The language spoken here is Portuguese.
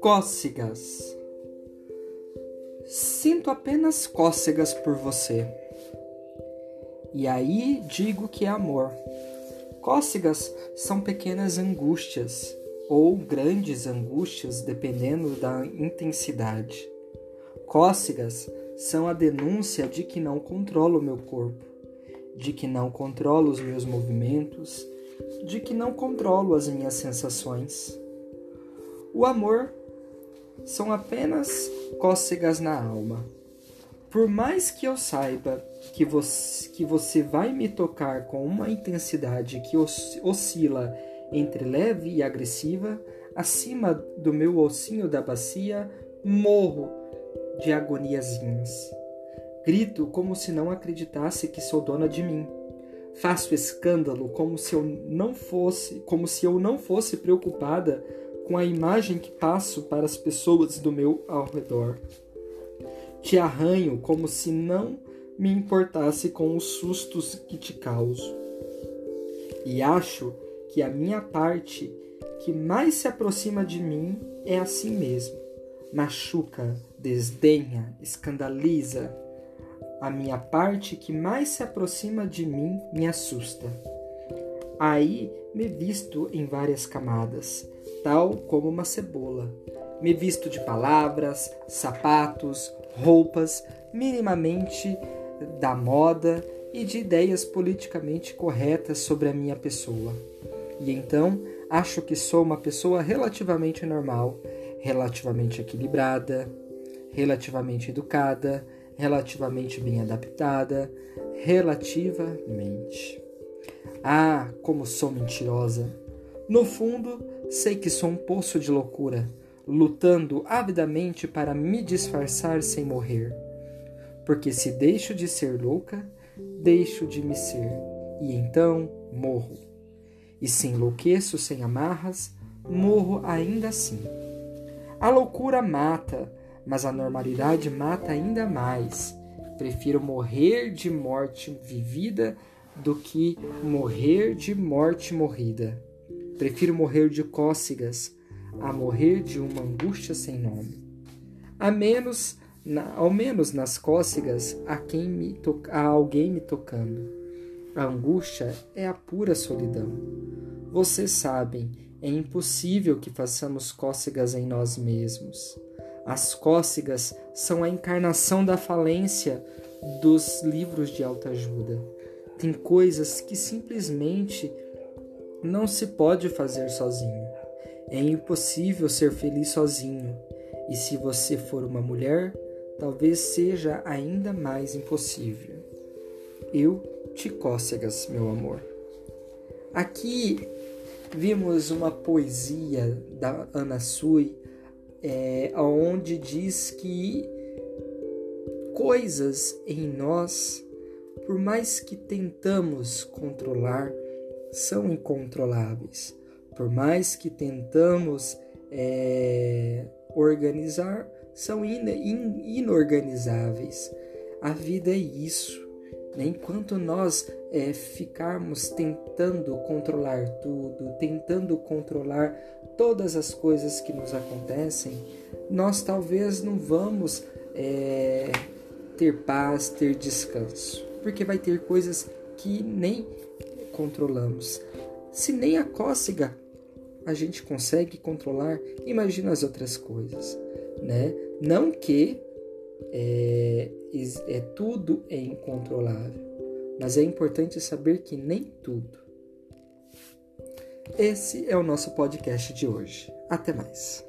Cócegas. Sinto apenas cócegas por você. E aí digo que é amor. Cócegas são pequenas angústias ou grandes angústias, dependendo da intensidade. Cócegas são a denúncia de que não controlo o meu corpo, de que não controlo os meus movimentos, de que não controlo as minhas sensações. O amor são apenas cócegas na alma. Por mais que eu saiba que você, que você vai me tocar com uma intensidade que oscila entre leve e agressiva, acima do meu ossinho da bacia, morro de agoniazinhas. Grito como se não acreditasse que sou dona de mim. Faço escândalo como se eu não fosse, como se eu não fosse preocupada com a imagem que passo para as pessoas do meu ao redor. Te arranho como se não me importasse com os sustos que te causo. E acho que a minha parte que mais se aproxima de mim é assim mesmo. Machuca, desdenha, escandaliza. A minha parte que mais se aproxima de mim me assusta. Aí me visto em várias camadas, tal como uma cebola. Me visto de palavras, sapatos, roupas, minimamente da moda e de ideias politicamente corretas sobre a minha pessoa. E então acho que sou uma pessoa relativamente normal, relativamente equilibrada, relativamente educada, relativamente bem adaptada, relativamente. Ah, como sou mentirosa! No fundo, sei que sou um poço de loucura, lutando avidamente para me disfarçar sem morrer. Porque se deixo de ser louca, deixo de me ser, e então morro. E se enlouqueço sem amarras, morro ainda assim. A loucura mata, mas a normalidade mata ainda mais. Prefiro morrer de morte vivida do que morrer de morte morrida. Prefiro morrer de cócegas a morrer de uma angústia sem nome. A menos, na, ao menos nas cócegas, quem me há alguém me tocando. A angústia é a pura solidão. Vocês sabem, é impossível que façamos cócegas em nós mesmos. As cócegas são a encarnação da falência dos livros de autoajuda. Tem coisas que simplesmente não se pode fazer sozinho. É impossível ser feliz sozinho. E se você for uma mulher, talvez seja ainda mais impossível. Eu te cócegas, meu amor. Aqui vimos uma poesia da Ana Sui, é, onde diz que coisas em nós por mais que tentamos controlar, são incontroláveis. Por mais que tentamos é, organizar, são in, in, inorganizáveis. A vida é isso. Enquanto nós é, ficarmos tentando controlar tudo, tentando controlar todas as coisas que nos acontecem, nós talvez não vamos é, ter paz, ter descanso porque vai ter coisas que nem controlamos. Se nem a cócega a gente consegue controlar, imagina as outras coisas, né? Não que é, é tudo é incontrolável, mas é importante saber que nem tudo. Esse é o nosso podcast de hoje. Até mais.